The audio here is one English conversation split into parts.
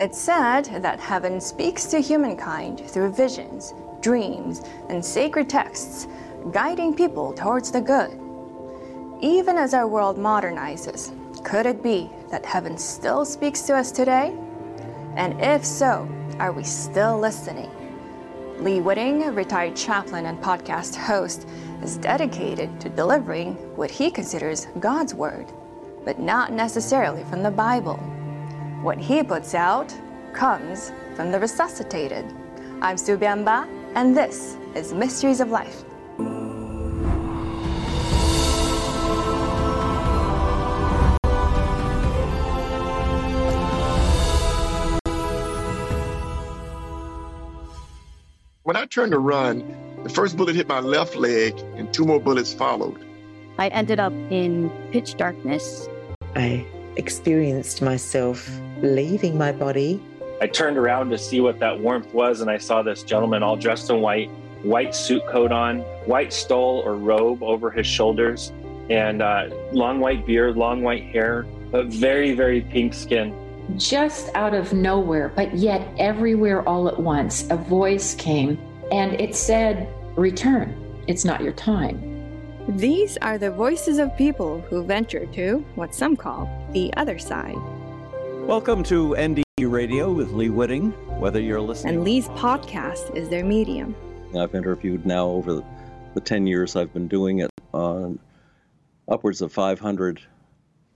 It's said that heaven speaks to humankind through visions, dreams, and sacred texts, guiding people towards the good. Even as our world modernizes, could it be that heaven still speaks to us today? And if so, are we still listening? Lee Witting, retired chaplain and podcast host, is dedicated to delivering what he considers God's Word, but not necessarily from the Bible. What he puts out comes from the resuscitated. I'm Sue Biamba, and this is Mysteries of Life. When I turned to run, the first bullet hit my left leg, and two more bullets followed. I ended up in pitch darkness. I experienced myself leaving my body. I turned around to see what that warmth was, and I saw this gentleman all dressed in white, white suit coat on, white stole or robe over his shoulders, and uh, long white beard, long white hair, but very, very pink skin. Just out of nowhere, but yet everywhere all at once, a voice came and it said, Return. It's not your time. These are the voices of people who venture to what some call the other side. Welcome to ND Radio with Lee Witting. Whether you're listening, and Lee's podcast is their medium. I've interviewed now over the 10 years I've been doing it on upwards of 500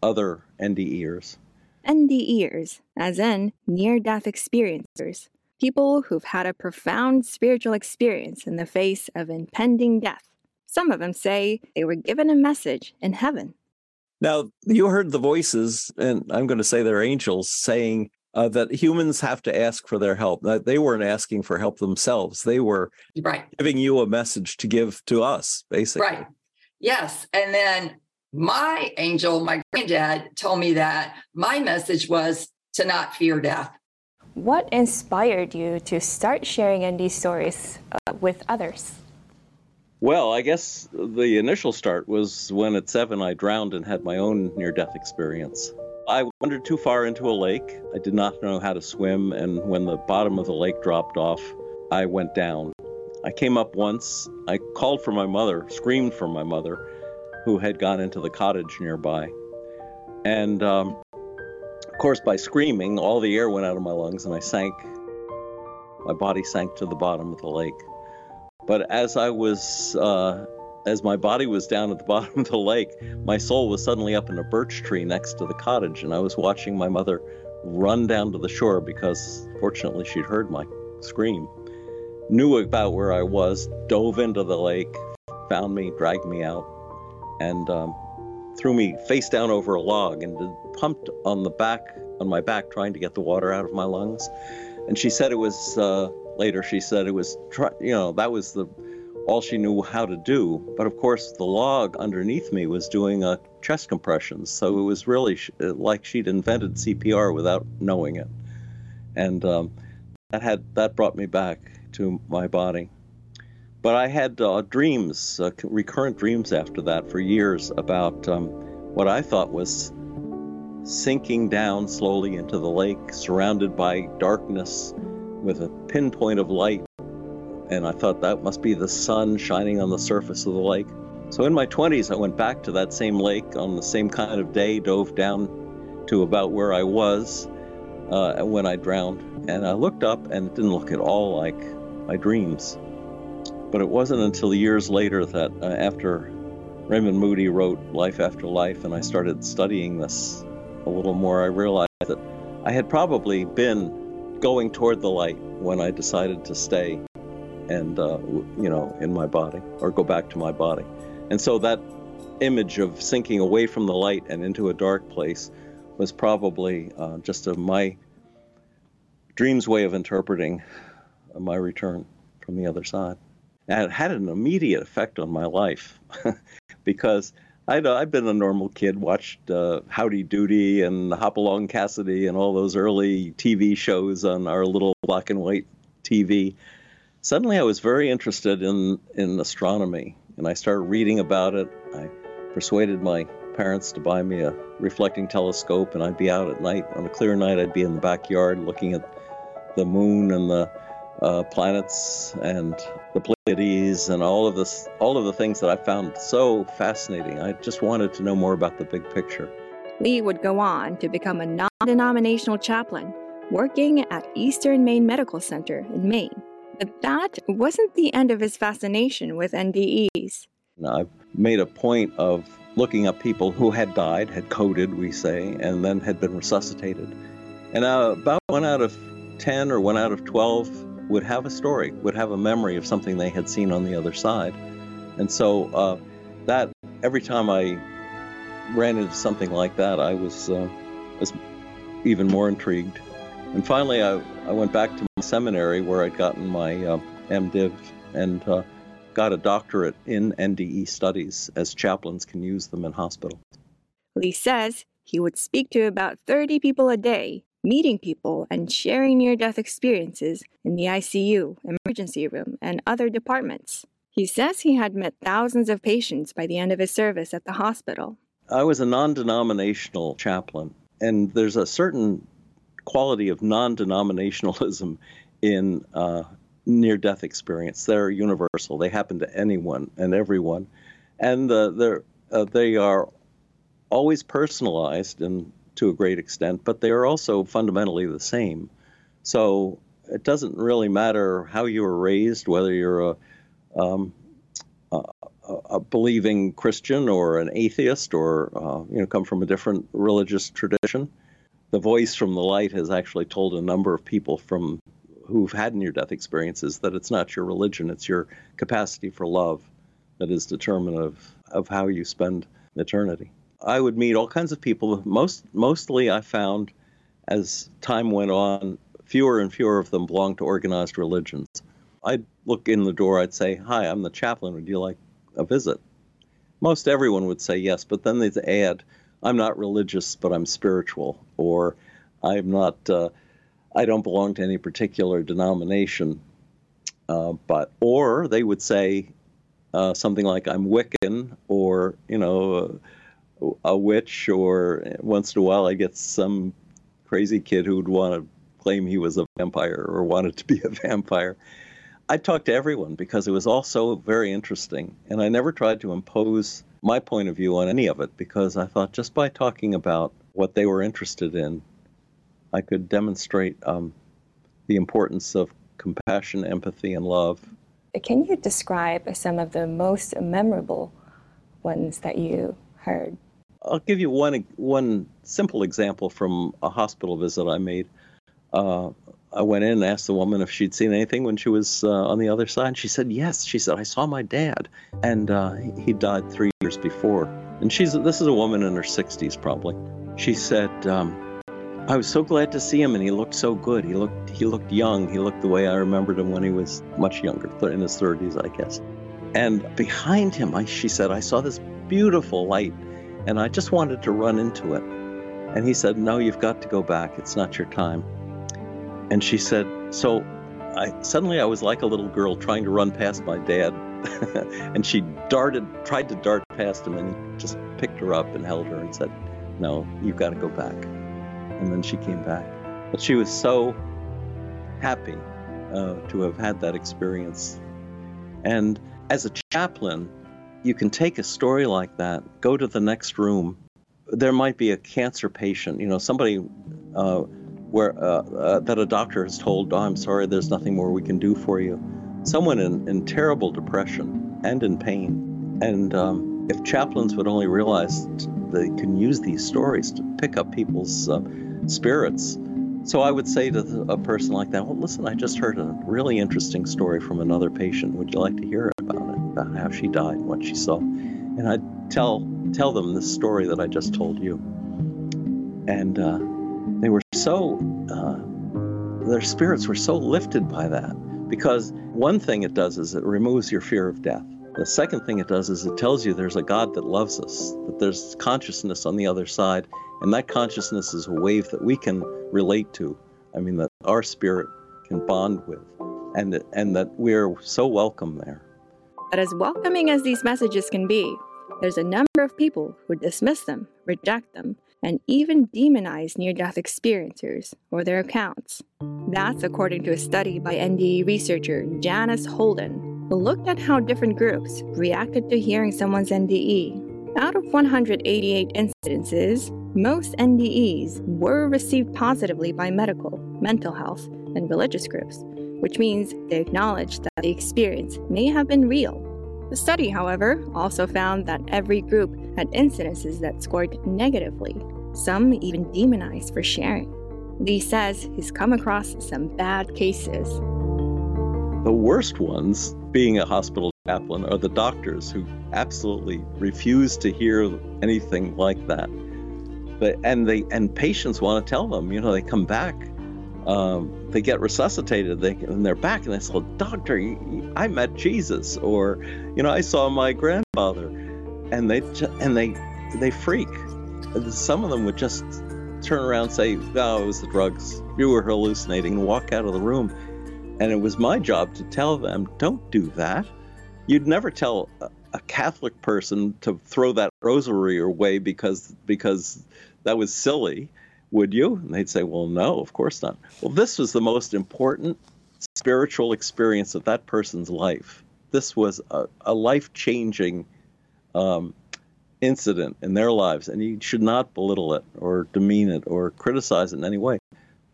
other NDEers. NDEers, as in near death experiencers, people who've had a profound spiritual experience in the face of impending death. Some of them say they were given a message in heaven. Now, you heard the voices, and I'm going to say they're angels, saying uh, that humans have to ask for their help. That they weren't asking for help themselves. They were right. giving you a message to give to us, basically. Right. Yes. And then my angel, my granddad, told me that my message was to not fear death. What inspired you to start sharing ND stories uh, with others? Well, I guess the initial start was when at seven I drowned and had my own near death experience. I wandered too far into a lake. I did not know how to swim, and when the bottom of the lake dropped off, I went down. I came up once. I called for my mother, screamed for my mother, who had gone into the cottage nearby. And um, of course, by screaming, all the air went out of my lungs and I sank. My body sank to the bottom of the lake. But as I was, uh, as my body was down at the bottom of the lake, my soul was suddenly up in a birch tree next to the cottage, and I was watching my mother run down to the shore because, fortunately, she'd heard my scream. Knew about where I was, dove into the lake, found me, dragged me out, and um, threw me face down over a log and pumped on the back, on my back, trying to get the water out of my lungs. And she said it was. Uh, later she said it was you know that was the all she knew how to do. But of course the log underneath me was doing a chest compression, so it was really like she'd invented cpr without knowing it. And um, that had that brought me back to my body. But i had uh, dreams uh, recurrent dreams after that for years about um, what i thought was sinking down slowly into the lake surrounded by darkness with a pinpoint of light, and I thought that must be the sun shining on the surface of the lake. So in my 20s, I went back to that same lake on the same kind of day, dove down to about where I was uh, when I drowned, and I looked up, and it didn't look at all like my dreams. But it wasn't until years later that, uh, after Raymond Moody wrote Life After Life, and I started studying this a little more, I realized that I had probably been going toward the light when I decided to stay and, uh, you know, in my body or go back to my body. And so that image of sinking away from the light and into a dark place was probably uh, just a, my dream's way of interpreting my return from the other side. And it had an immediate effect on my life because I'd, uh, I'd been a normal kid, watched uh, Howdy Doody and Hopalong Cassidy and all those early TV shows on our little black and white TV. Suddenly, I was very interested in, in astronomy, and I started reading about it. I persuaded my parents to buy me a reflecting telescope, and I'd be out at night. On a clear night, I'd be in the backyard looking at the moon and the uh, planets and the Pleiades and all of this, all of the things that I found so fascinating. I just wanted to know more about the big picture. Lee would go on to become a non denominational chaplain, working at Eastern Maine Medical Center in Maine. But that wasn't the end of his fascination with NDEs. I've made a point of looking up people who had died, had coded, we say, and then had been resuscitated. And uh, about one out of 10 or one out of 12 would have a story, would have a memory of something they had seen on the other side. And so uh, that every time I ran into something like that, I was uh, was even more intrigued. And finally, I, I went back to my seminary where I'd gotten my uh, MDiv and uh, got a doctorate in NDE studies, as chaplains can use them in hospital. Lee says he would speak to about 30 people a day meeting people and sharing near death experiences in the ICU, emergency room, and other departments. He says he had met thousands of patients by the end of his service at the hospital. I was a non denominational chaplain, and there's a certain quality of non denominationalism in uh, near death experience. They're universal, they happen to anyone and everyone. And uh, uh, they are always personalized and to a great extent, but they are also fundamentally the same. So it doesn't really matter how you were raised, whether you're a, um, a, a believing Christian or an atheist or uh, you know come from a different religious tradition. The voice from the light has actually told a number of people from who've had near-death experiences that it's not your religion, it's your capacity for love that is determinative of how you spend eternity. I would meet all kinds of people. Most mostly, I found as time went on, fewer and fewer of them belonged to organized religions. I'd look in the door. I'd say, "Hi, I'm the chaplain. Would you like a visit?" Most everyone would say yes, but then they'd add, "I'm not religious, but I'm spiritual," or "I'm not. Uh, I don't belong to any particular denomination." Uh, but or they would say uh, something like, "I'm Wiccan," or you know uh, a witch, or once in a while I get some crazy kid who would want to claim he was a vampire or wanted to be a vampire. I talked to everyone because it was all so very interesting, and I never tried to impose my point of view on any of it because I thought just by talking about what they were interested in, I could demonstrate um, the importance of compassion, empathy, and love. Can you describe some of the most memorable ones that you heard? I'll give you one one simple example from a hospital visit I made. Uh, I went in and asked the woman if she'd seen anything when she was uh, on the other side. She said yes. She said I saw my dad, and uh, he died three years before. And she's this is a woman in her 60s probably. She said um, I was so glad to see him, and he looked so good. He looked he looked young. He looked the way I remembered him when he was much younger, in his 30s, I guess. And behind him, I, she said, I saw this beautiful light and I just wanted to run into it. And he said, No, you've got to go back. It's not your time. And she said, So I suddenly I was like a little girl trying to run past my dad. and she darted, tried to dart past him, and he just picked her up and held her and said, No, you've got to go back. And then she came back. But she was so happy uh, to have had that experience. And as a chaplain, you can take a story like that, go to the next room. There might be a cancer patient, you know, somebody uh, where uh, uh, that a doctor has told, "Oh, I'm sorry, there's nothing more we can do for you." Someone in, in terrible depression and in pain, and um, if chaplains would only realize they can use these stories to pick up people's uh, spirits. So I would say to a person like that, "Well, listen, I just heard a really interesting story from another patient. Would you like to hear about it?" About how she died and what she saw. And I'd tell tell them the story that I just told you. And uh, they were so uh, their spirits were so lifted by that because one thing it does is it removes your fear of death. The second thing it does is it tells you there's a God that loves us, that there's consciousness on the other side, and that consciousness is a wave that we can relate to. I mean, that our spirit can bond with, and, and that we're so welcome there. But as welcoming as these messages can be, there's a number of people who dismiss them, reject them, and even demonize near death experiencers or their accounts. That's according to a study by NDE researcher Janice Holden, who looked at how different groups reacted to hearing someone's NDE. Out of 188 incidences, most NDEs were received positively by medical, mental health, and religious groups, which means they acknowledged that the experience may have been real. The study, however, also found that every group had incidences that scored negatively, some even demonized for sharing. Lee says he's come across some bad cases. The worst ones, being a hospital chaplain, are the doctors who absolutely refuse to hear anything like that. But and they and patients want to tell them, you know, they come back um, they get resuscitated they, and they're back and they say, doctor i met jesus or you know i saw my grandfather. And they and they they freak. Some of them would just turn around and say oh it was the drugs. You were hallucinating and walk out of the room. And it was my job to tell them don't do that. You'd never tell a, a catholic person to throw that rosary away because because that was silly would you? And they'd say, Well, no, of course not. Well, this was the most important spiritual experience of that person's life. This was a, a life changing um, incident in their lives, and you should not belittle it or demean it or criticize it in any way.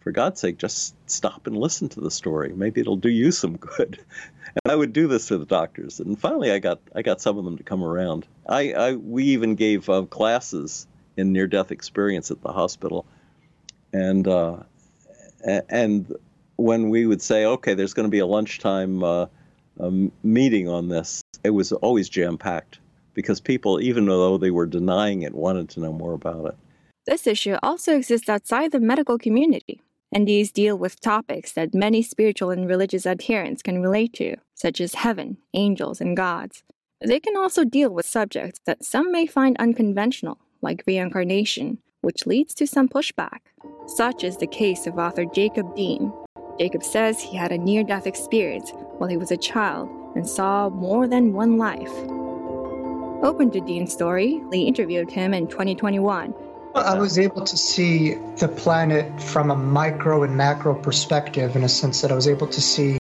For God's sake, just stop and listen to the story. Maybe it'll do you some good. And I would do this to the doctors. And finally, I got I got some of them to come around. I, I we even gave uh, classes in near death experience at the hospital and uh, and when we would say, okay, there's going to be a lunchtime uh, um, meeting on this, it was always jam packed because people, even though they were denying it, wanted to know more about it. This issue also exists outside the medical community. and these deal with topics that many spiritual and religious adherents can relate to, such as heaven, angels, and gods. They can also deal with subjects that some may find unconventional, like reincarnation, which leads to some pushback. Such is the case of author Jacob Dean. Jacob says he had a near death experience while he was a child and saw more than one life. Open to Dean's story, Lee interviewed him in 2021. I was able to see the planet from a micro and macro perspective in a sense that I was able to see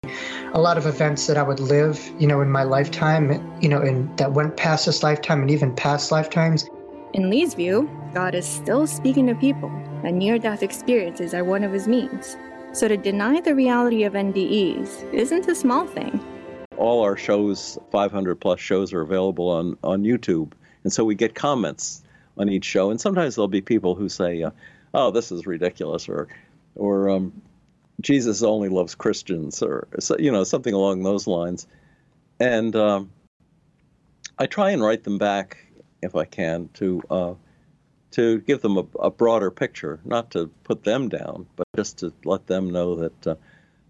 a lot of events that I would live, you know, in my lifetime, you know, and that went past this lifetime and even past lifetimes. In Lee's view, God is still speaking to people, and near death experiences are one of his means. So to deny the reality of NDEs isn't a small thing. All our shows, 500 plus shows, are available on, on YouTube. And so we get comments on each show. And sometimes there'll be people who say, uh, oh, this is ridiculous, or, or um, Jesus only loves Christians, or, you know, something along those lines. And um, I try and write them back if I can, to uh, to give them a, a, broader picture, not to put them down, but just to let them know that uh,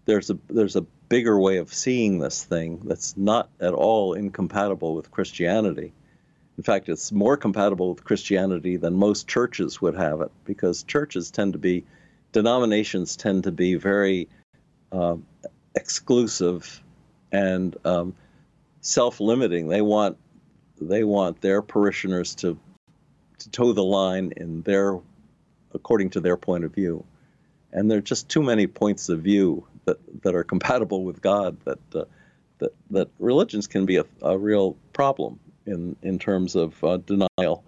there's a there's a bigger way of seeing this thing that's not at all incompatible with Christianity. In fact, it's more compatible with Christianity than most churches would have it, because churches tend to be, denominations tend to be very uh, exclusive and um, self-limiting. They want they want their parishioners to to toe the line in their according to their point of view and there are just too many points of view that, that are compatible with God that uh, that that religions can be a, a, real problem in in terms of uh, denial.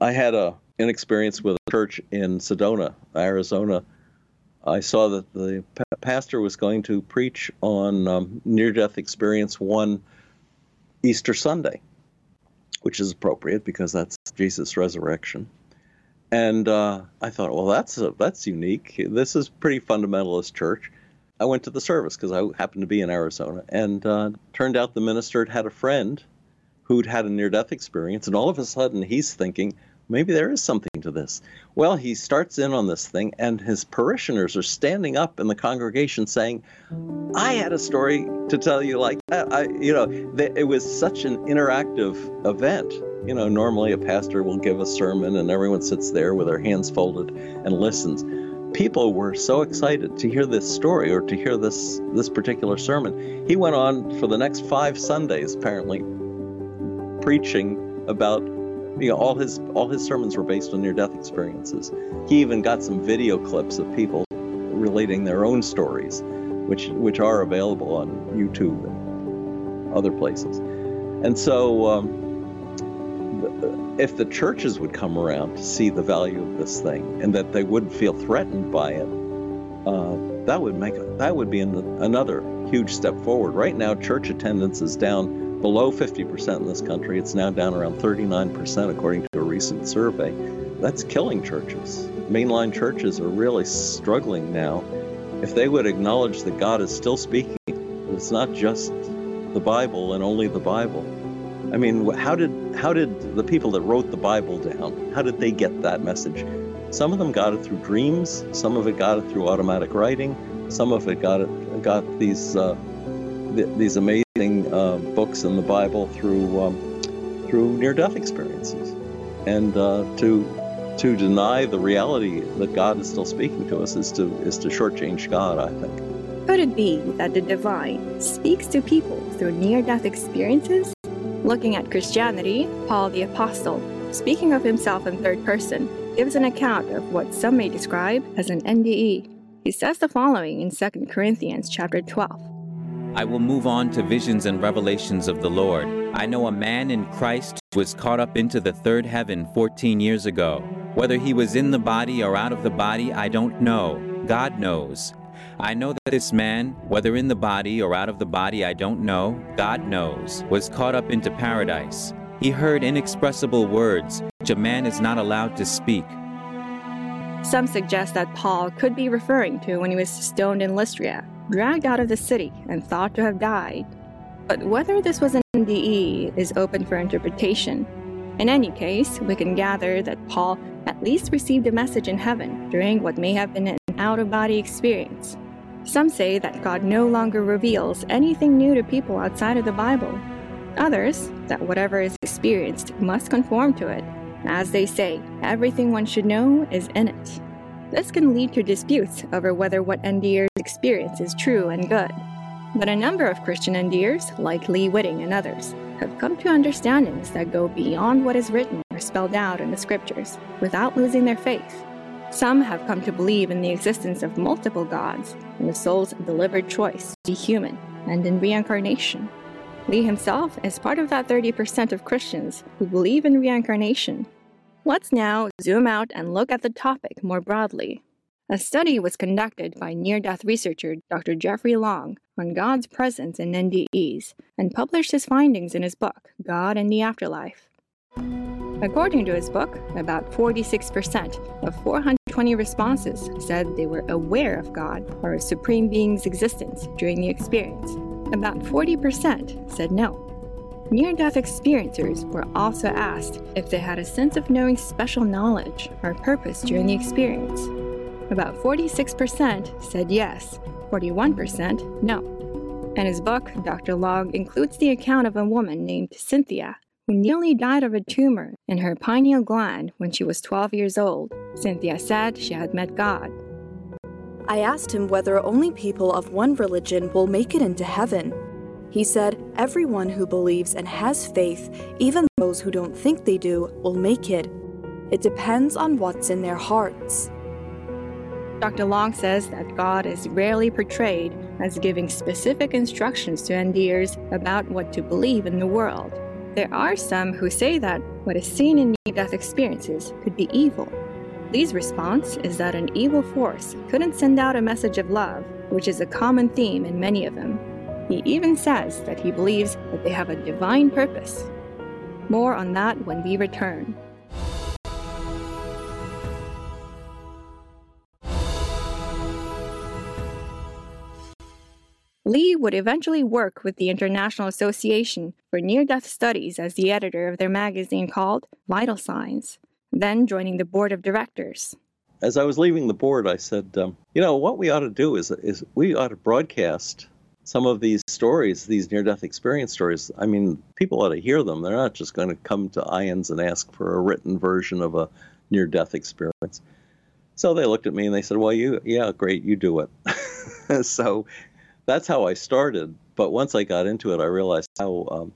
I had a an experience with a church in Sedona, Arizona. I saw that the pastor was going to preach on um, near-death experience one Easter Sunday, which is appropriate because that's Jesus' resurrection. And uh, I thought, well, that's a, that's unique. This is pretty fundamentalist church. I went to the service because I happened to be in Arizona, and uh, turned out the minister had had a friend who'd had a near-death experience, and all of a sudden he's thinking, maybe there is something to this. Well, he starts in on this thing, and his parishioners are standing up in the congregation saying, "I had a story to tell you like that." I, you know, it was such an interactive event. You know, normally a pastor will give a sermon, and everyone sits there with their hands folded and listens. People were so excited to hear this story or to hear this this particular sermon. He went on for the next five Sundays, apparently, preaching about you know, all his all his sermons were based on near-death experiences. He even got some video clips of people relating their own stories, which which are available on YouTube and other places. And so, um, if the churches would come around to see the value of this thing and that they wouldn't feel threatened by it, uh, that would make that would be another huge step forward. Right now, church attendance is down below 50% in this country. It's now down around 39%, according to a recent survey. That's killing churches. Mainline churches are really struggling now. If they would acknowledge that God is still speaking, it's not just the Bible and only the Bible. I mean, how did how did the people that wrote the Bible down? How did they get that message? Some of them got it through dreams. Some of it got it through automatic writing. Some of it got it got these uh, th- these amazing uh, books in the Bible through um, through near-death experiences, and uh, to to deny the reality that God is still speaking to us is to is to shortchange God. I think. Could it be that the divine speaks to people through near-death experiences? Looking at Christianity, Paul the Apostle, speaking of himself in third person, gives an account of what some may describe as an NDE. He says the following in 2 Corinthians chapter 12. I will move on to visions and revelations of the Lord. I know a man in Christ was caught up into the third heaven 14 years ago. Whether he was in the body or out of the body, I don't know. God knows. I know that this man, whether in the body or out of the body, I don't know, God knows, was caught up into paradise. He heard inexpressible words, which a man is not allowed to speak. Some suggest that Paul could be referring to when he was stoned in Lystra, dragged out of the city, and thought to have died. But whether this was an NDE is open for interpretation. In any case, we can gather that Paul at least received a message in heaven during what may have been an out of body experience. Some say that God no longer reveals anything new to people outside of the Bible. Others, that whatever is experienced must conform to it. As they say, everything one should know is in it. This can lead to disputes over whether what NDers experience is true and good. But a number of Christian NDers, like Lee Witting and others, have come to understandings that go beyond what is written or spelled out in the scriptures without losing their faith. Some have come to believe in the existence of multiple gods and the soul's delivered choice to be human and in reincarnation. Lee himself is part of that 30% of Christians who believe in reincarnation. Let's now zoom out and look at the topic more broadly. A study was conducted by near death researcher Dr. Jeffrey Long on God's presence in NDEs and published his findings in his book, God and the Afterlife. According to his book, about 46% of 420 responses said they were aware of God or a supreme being's existence during the experience. About 40% said no. Near death experiencers were also asked if they had a sense of knowing special knowledge or purpose during the experience. About 46% said yes, 41% no. In his book, Dr. Long includes the account of a woman named Cynthia who nearly died of a tumor in her pineal gland when she was 12 years old. Cynthia said she had met God. I asked him whether only people of one religion will make it into heaven. He said, Everyone who believes and has faith, even those who don't think they do, will make it. It depends on what's in their hearts. Dr. Long says that God is rarely portrayed as giving specific instructions to NDers about what to believe in the world. There are some who say that what is seen in near death experiences could be evil. Lee's response is that an evil force couldn't send out a message of love, which is a common theme in many of them. He even says that he believes that they have a divine purpose. More on that when we return. Lee would eventually work with the International Association for Near Death Studies as the editor of their magazine called Vital Signs, then joining the board of directors. As I was leaving the board, I said, um, you know, what we ought to do is, is we ought to broadcast some of these stories, these near death experience stories. I mean, people ought to hear them. They're not just going to come to IANDS and ask for a written version of a near death experience. So they looked at me and they said, well, you, yeah, great, you do it. so that's how I started. But once I got into it, I realized how um,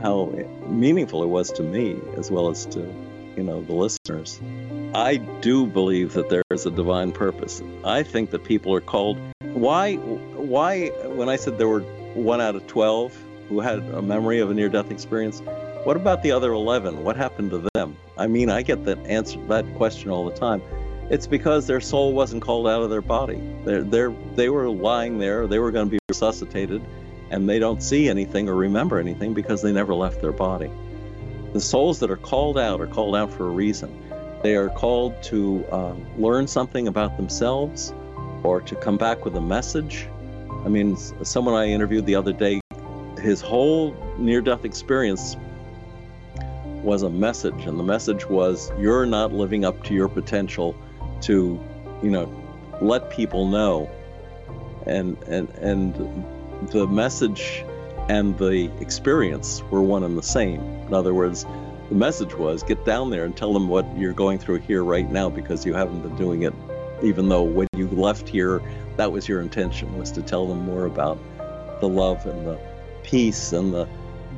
how meaningful it was to me as well as to you know the listeners. I do believe that there is a divine purpose. I think that people are called. Why? Why? When I said there were one out of twelve who had a memory of a near-death experience, what about the other eleven? What happened to them? I mean, I get that answer that question all the time. It's because their soul wasn't called out of their body. They're, they're, they were lying there. They were going to be resuscitated, and they don't see anything or remember anything because they never left their body. The souls that are called out are called out for a reason. They are called to um, learn something about themselves or to come back with a message. I mean, someone I interviewed the other day, his whole near death experience was a message, and the message was you're not living up to your potential to, you know, let people know. And and and the message and the experience were one and the same. In other words, the message was get down there and tell them what you're going through here right now because you haven't been doing it even though when you left here that was your intention was to tell them more about the love and the peace and the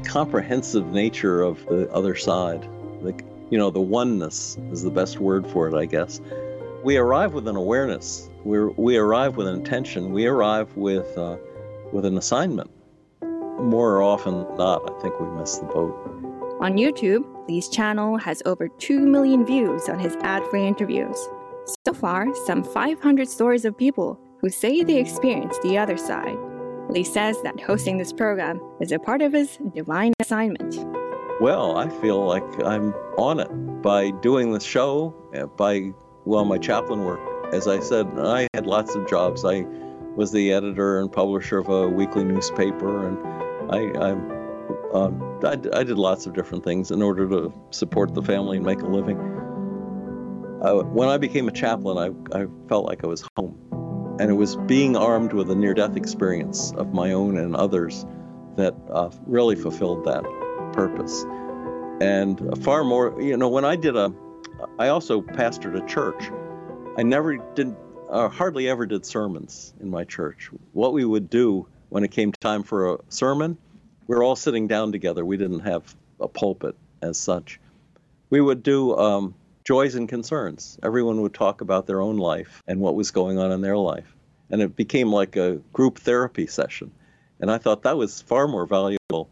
comprehensive nature of the other side. The, you know, the oneness is the best word for it, I guess. We arrive with an awareness. We we arrive with an intention. We arrive with uh, with an assignment. More often than not, I think we miss the boat. On YouTube, Lee's channel has over 2 million views on his ad free interviews. So far, some 500 stories of people who say they experienced the other side. Lee says that hosting this program is a part of his divine assignment. Well, I feel like I'm on it by doing the show, uh, by, well, my chaplain work. As I said, I had lots of jobs. I was the editor and publisher of a weekly newspaper, and I, I, um, I, I did lots of different things in order to support the family and make a living. Uh, when I became a chaplain, I, I felt like I was home. And it was being armed with a near death experience of my own and others that uh, really fulfilled that purpose. And far more, you know, when I did a, I also pastored a church. I never did, uh, hardly ever did sermons in my church. What we would do when it came time for a sermon, we were all sitting down together. We didn't have a pulpit as such. We would do um, joys and concerns. Everyone would talk about their own life and what was going on in their life. And it became like a group therapy session. And I thought that was far more valuable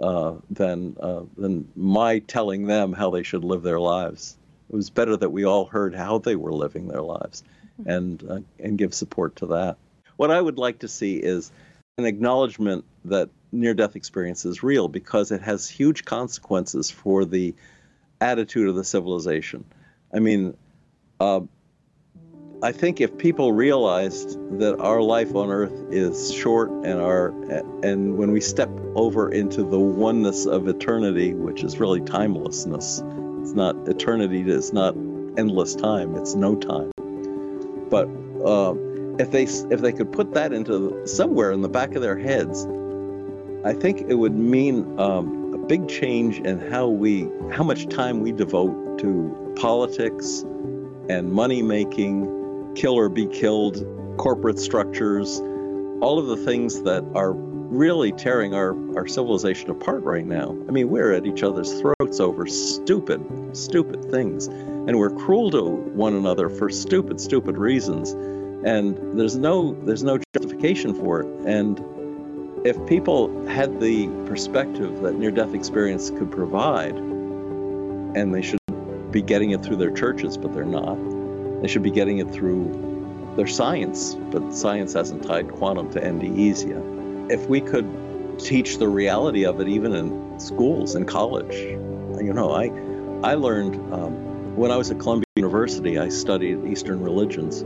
uh, than, uh, than my telling them how they should live their lives. It was better that we all heard how they were living their lives and, uh, and give support to that. What I would like to see is an acknowledgement that near death experience is real because it has huge consequences for the attitude of the civilization. I mean, uh, I think if people realized that our life on Earth is short and our and when we step over into the oneness of eternity, which is really timelessness, it's not eternity. It's not endless time. It's no time. But uh, if they if they could put that into somewhere in the back of their heads, I think it would mean um, a big change in how we how much time we devote to politics and money making, kill or be killed, corporate structures, all of the things that are really tearing our, our civilization apart right now. I mean, we're at each other's throats over stupid, stupid things. And we're cruel to one another for stupid, stupid reasons. And there's no there's no justification for it. And if people had the perspective that near death experience could provide, and they should be getting it through their churches, but they're not, they should be getting it through their science, but science hasn't tied quantum to NDEs yet. If we could teach the reality of it even in schools and college, you know, I, I learned um, when I was at Columbia University, I studied Eastern religions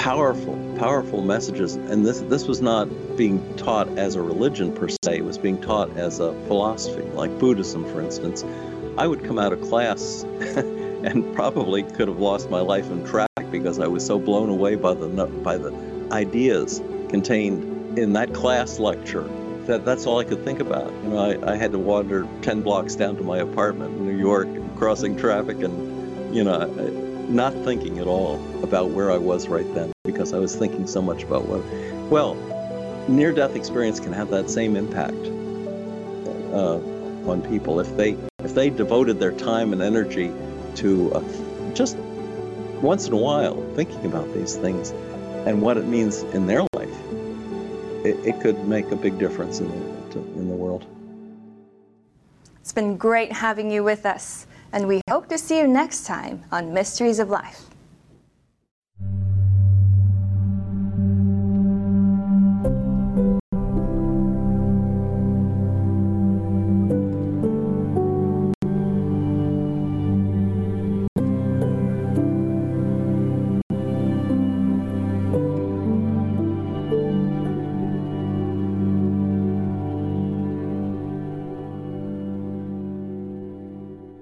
powerful, powerful messages. And this this was not being taught as a religion per se; it was being taught as a philosophy, like Buddhism, for instance. I would come out of class and probably could have lost my life in traffic because I was so blown away by the by the ideas contained in that class lecture that that's all I could think about. You know, I, I had to wander 10 blocks down to my apartment in New York, crossing traffic, and you know not thinking at all about where I was right then because I was thinking so much about what. Well, near death experience can have that same impact. uh, on people if they if they devoted their time and energy to uh, just once in a while thinking about these things and what it means in their. It, it could make a big difference in the, in the world. It's been great having you with us, and we hope to see you next time on Mysteries of Life.